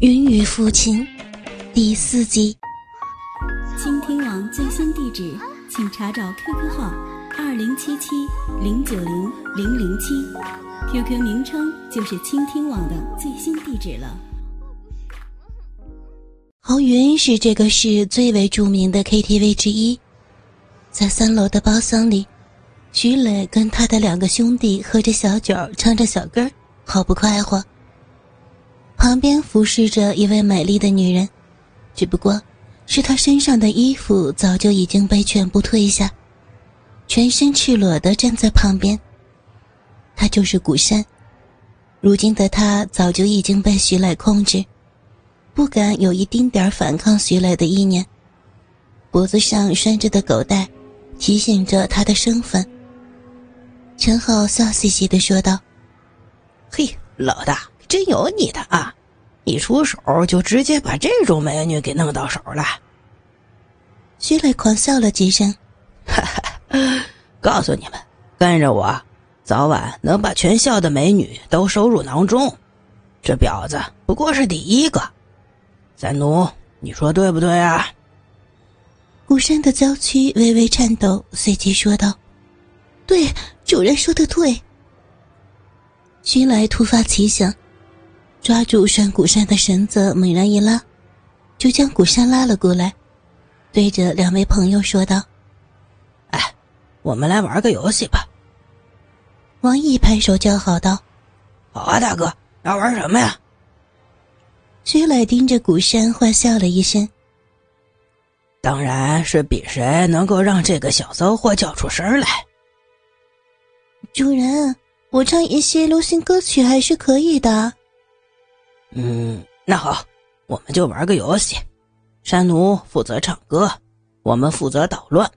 云雨父亲第四集。倾听网最新地址，请查找 QQ 号二零七七零九零零零七，QQ 名称就是倾听网的最新地址了。豪云是这个市最为著名的 KTV 之一，在三楼的包厢里，徐磊跟他的两个兄弟喝着小酒，唱着小歌，好不快活。旁边服侍着一位美丽的女人，只不过是她身上的衣服早就已经被全部褪下，全身赤裸的站在旁边。她就是古山，如今的她早就已经被徐磊控制。不敢有一丁点反抗徐磊的意念，脖子上拴着的狗带，提醒着他的身份。陈浩笑嘻嘻的说道：“嘿，老大真有你的啊！一出手就直接把这种美女给弄到手了。”徐磊狂笑了几声，哈哈，告诉你们，跟着我，早晚能把全校的美女都收入囊中。这婊子不过是第一个。三奴，你说对不对啊？古山的娇躯微微颤抖，随即说道：“对，主人说的对。”徐来突发奇想，抓住拴古山的绳子，猛然一拉，就将古山拉了过来，对着两位朋友说道：“哎，我们来玩个游戏吧。”王毅拍手叫好道：“好啊，大哥，要玩什么呀？”徐磊盯着古山，坏笑了一声。当然是比谁能够让这个小骚货叫出声来。主人，我唱一些流行歌曲还是可以的。嗯，那好，我们就玩个游戏。山奴负责唱歌，我们负责捣乱。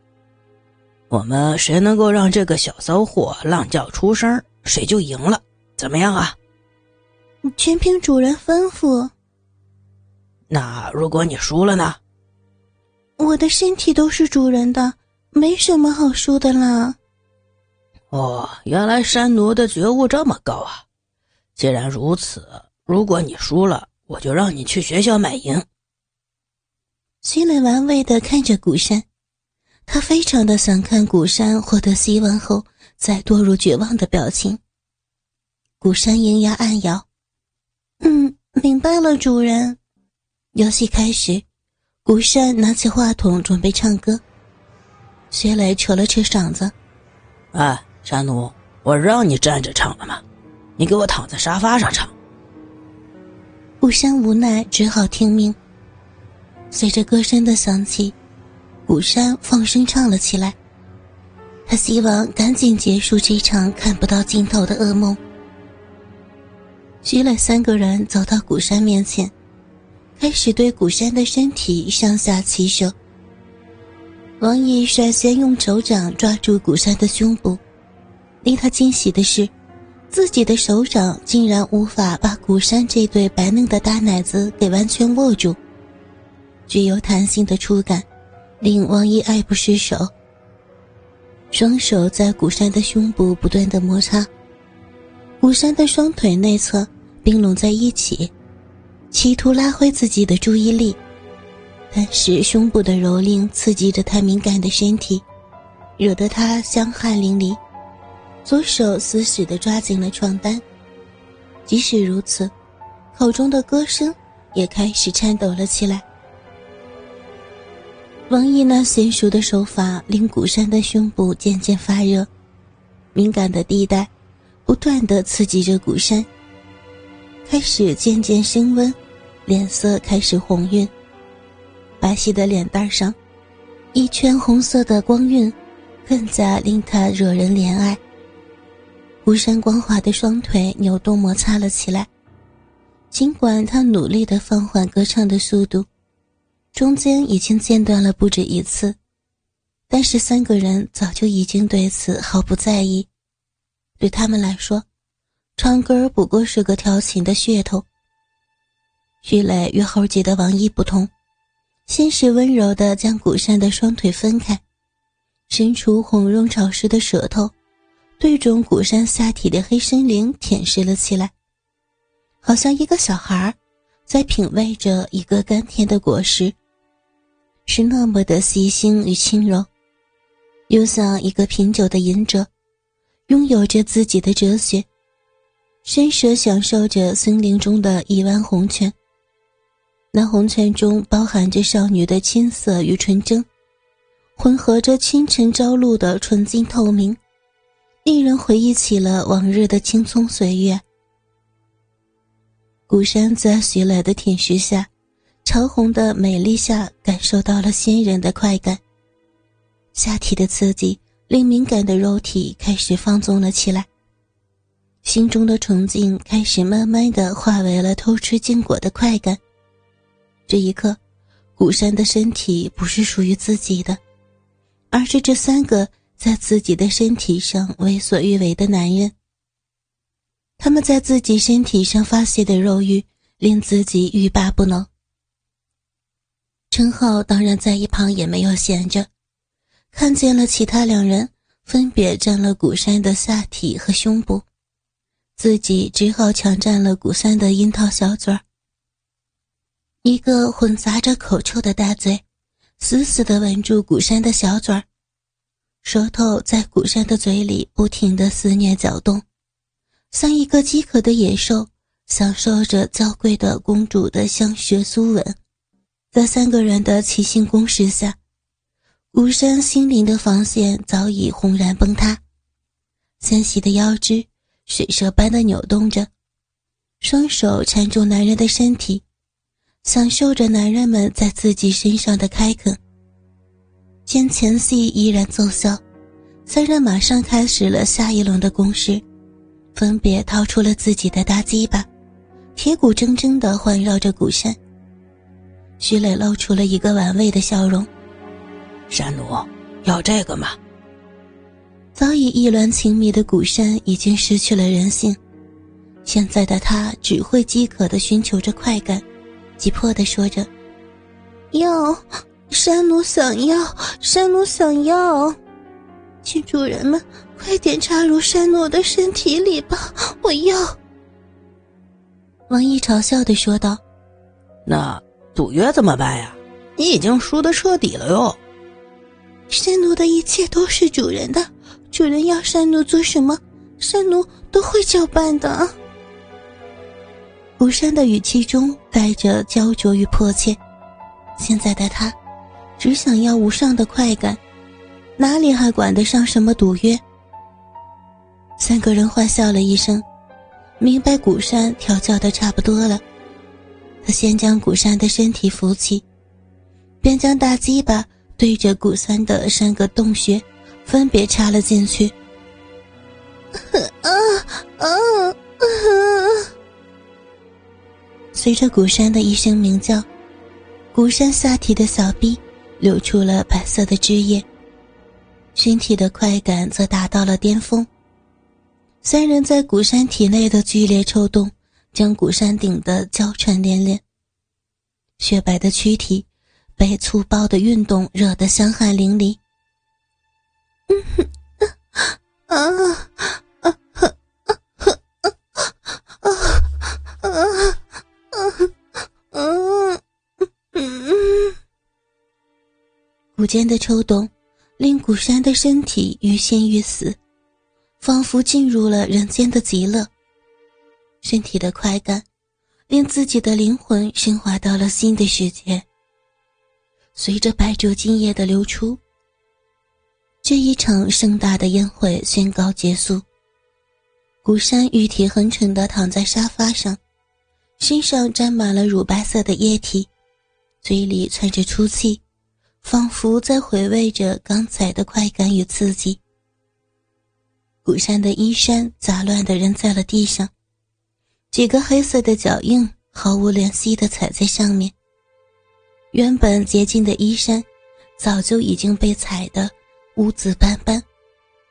我们谁能够让这个小骚货浪叫出声，谁就赢了。怎么样啊？全凭主人吩咐。那如果你输了呢？我的身体都是主人的，没什么好输的啦。哦，原来山奴的觉悟这么高啊！既然如此，如果你输了，我就让你去学校买银。徐磊玩味的看着古山，他非常的想看古山获得希望后再堕入绝望的表情。古山银牙暗咬，嗯，明白了，主人。游戏开始，古山拿起话筒准备唱歌。薛磊扯了扯嗓子：“哎，山奴，我让你站着唱了吗？你给我躺在沙发上唱。”古山无奈，只好听命。随着歌声的响起，古山放声唱了起来。他希望赶紧结束这场看不到尽头的噩梦。徐磊三个人走到古山面前。开始对古山的身体上下其手。王毅率先用手掌抓住古山的胸部，令他惊喜的是，自己的手掌竟然无法把古山这对白嫩的大奶子给完全握住。具有弹性的触感，令王毅爱不释手。双手在古山的胸部不断的摩擦，古山的双腿内侧并拢在一起。企图拉回自己的注意力，但是胸部的蹂躏刺激着他敏感的身体，惹得他香汗淋漓。左手死死地抓紧了床单，即使如此，口中的歌声也开始颤抖了起来。王毅那娴熟的手法令古山的胸部渐渐发热，敏感的地带不断地刺激着古山，开始渐渐升温。脸色开始红晕，白皙的脸蛋上，一圈红色的光晕，更加令他惹人怜爱。孤山光滑的双腿扭动摩擦了起来，尽管他努力的放缓歌唱的速度，中间已经间断了不止一次，但是三个人早就已经对此毫不在意，对他们来说，唱歌不过是个调情的噱头。徐磊与猴姐的王毅不同，先是温柔地将古山的双腿分开，伸出红润潮湿的舌头，对准古山下体的黑森林舔舐了起来，好像一个小孩在品味着一个甘甜的果实，是那么的细心与轻柔，又像一个品酒的饮者，拥有着自己的哲学，伸舌享受着森林中的一湾红泉。那红泉中包含着少女的青涩与纯真，混合着清晨朝露的纯净透明，令人回忆起了往日的青葱岁月。古山在徐来的舔舐下，潮红的美丽下，感受到了仙人的快感。下体的刺激令敏感的肉体开始放纵了起来，心中的崇敬开始慢慢的化为了偷吃禁果的快感。这一刻，古山的身体不是属于自己的，而是这三个在自己的身体上为所欲为的男人。他们在自己身体上发泄的肉欲，令自己欲罢不能。陈浩当然在一旁也没有闲着，看见了其他两人分别占了古山的下体和胸部，自己只好抢占了古山的樱桃小嘴儿。一个混杂着口臭的大嘴，死死地吻住古山的小嘴儿，舌头在古山的嘴里不停地肆虐搅动。像一个饥渴的野兽，享受着娇贵的公主的香舌酥吻，在三个人的齐心攻势下，古山心灵的防线早已轰然崩塌，纤细的腰肢水蛇般的扭动着，双手缠住男人的身体，享受着男人们在自己身上的开垦。见前戏依然奏效，三人马上开始了下一轮的攻势。分别掏出了自己的大鸡巴，铁骨铮铮的环绕着古山。徐磊露出了一个玩味的笑容：“山奴，要这个吗？”早已意乱情迷的古山已经失去了人性，现在的他只会饥渴地寻求着快感，急迫地说着：“要，山奴想要，山奴想要，请主人们。”快点插入山奴的身体里吧！我要。王毅嘲笑的说道：“那赌约怎么办呀？你已经输的彻底了哟。”山奴的一切都是主人的，主人要山奴做什么，山奴都会照办的。吴山的语气中带着焦灼与迫切，现在的他只想要无上的快感，哪里还管得上什么赌约？三个人欢笑了一声，明白古山调教的差不多了。他先将古山的身体扶起，便将大鸡巴对着古山的三个洞穴分别插了进去。啊啊啊！随着古山的一声鸣叫，古山下体的小臂流出了白色的汁液，身体的快感则达到了巅峰。三人在古山体内的剧烈抽动，将古山顶得娇喘连连。雪白的躯体被粗暴的运动惹得香汗淋漓。啊啊啊啊啊啊啊啊啊！古间的抽动令古山的身体欲仙欲死。仿佛进入了人间的极乐。身体的快感，令自己的灵魂升华到了新的世界。随着白灼精液的流出，这一场盛大的宴会宣告结束。古山玉体横陈地躺在沙发上，身上沾满了乳白色的液体，嘴里喘着粗气，仿佛在回味着刚才的快感与刺激。古山的衣衫杂乱地扔在了地上，几个黑色的脚印毫无怜惜地踩在上面。原本洁净的衣衫，早就已经被踩得污渍斑斑，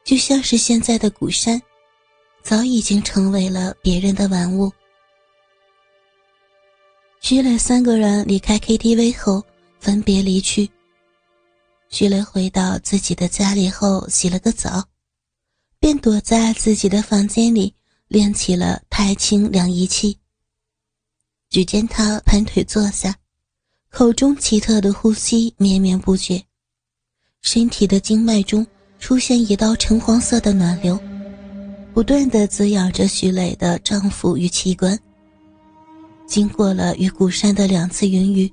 就像是现在的古山，早已经成为了别人的玩物。徐磊三个人离开 KTV 后，分别离去。徐磊回到自己的家里后，洗了个澡。便躲在自己的房间里练起了太清凉仪器。只见他盘腿坐下，口中奇特的呼吸绵绵不绝，身体的经脉中出现一道橙黄色的暖流，不断的滋养着徐磊的脏腑与器官。经过了与古山的两次云雨，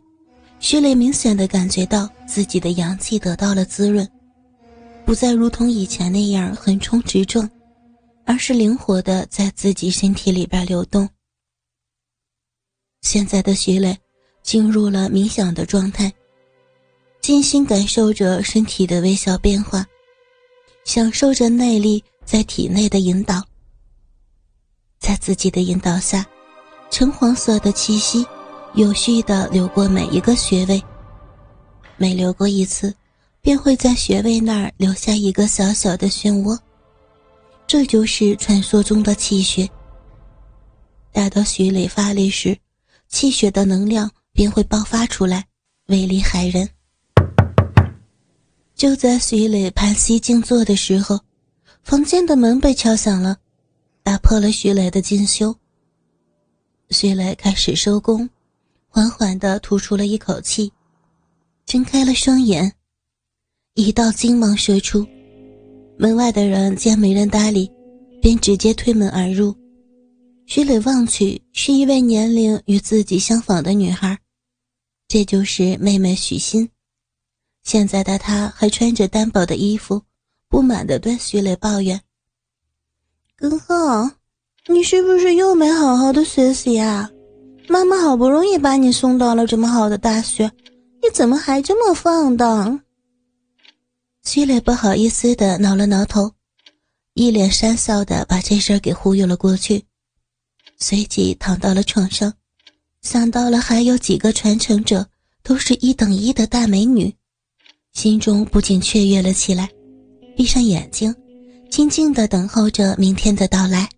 徐磊明显的感觉到自己的阳气得到了滋润，不再如同以前那样横冲直撞，而是灵活的在自己身体里边流动。现在的徐磊进入了冥想的状态，静心感受着身体的微小变化，享受着内力在体内的引导。在自己的引导下，橙黄色的气息有序的流过每一个穴位，每流过一次，便会在穴位那儿留下一个小小的漩涡，这就是传说中的气血。待到徐磊发力时，气血的能量便会爆发出来，威力骇人。就在徐磊盘膝静坐的时候，房间的门被敲响了，打破了徐磊的静修。徐磊开始收工，缓缓地吐出了一口气，睁开了双眼，一道金芒射出。门外的人见没人搭理，便直接推门而入。徐磊望去，是一位年龄与自己相仿的女孩，这就是妹妹许昕。现在的她还穿着单薄的衣服，不满地对徐磊抱怨：“哥哥，你是不是又没好好的学习啊？妈妈好不容易把你送到了这么好的大学，你怎么还这么放荡？”徐磊不好意思的挠了挠头，一脸讪笑地把这事儿给忽悠了过去。随即躺到了床上，想到了还有几个传承者都是一等一的大美女，心中不禁雀跃了起来。闭上眼睛，静静的等候着明天的到来。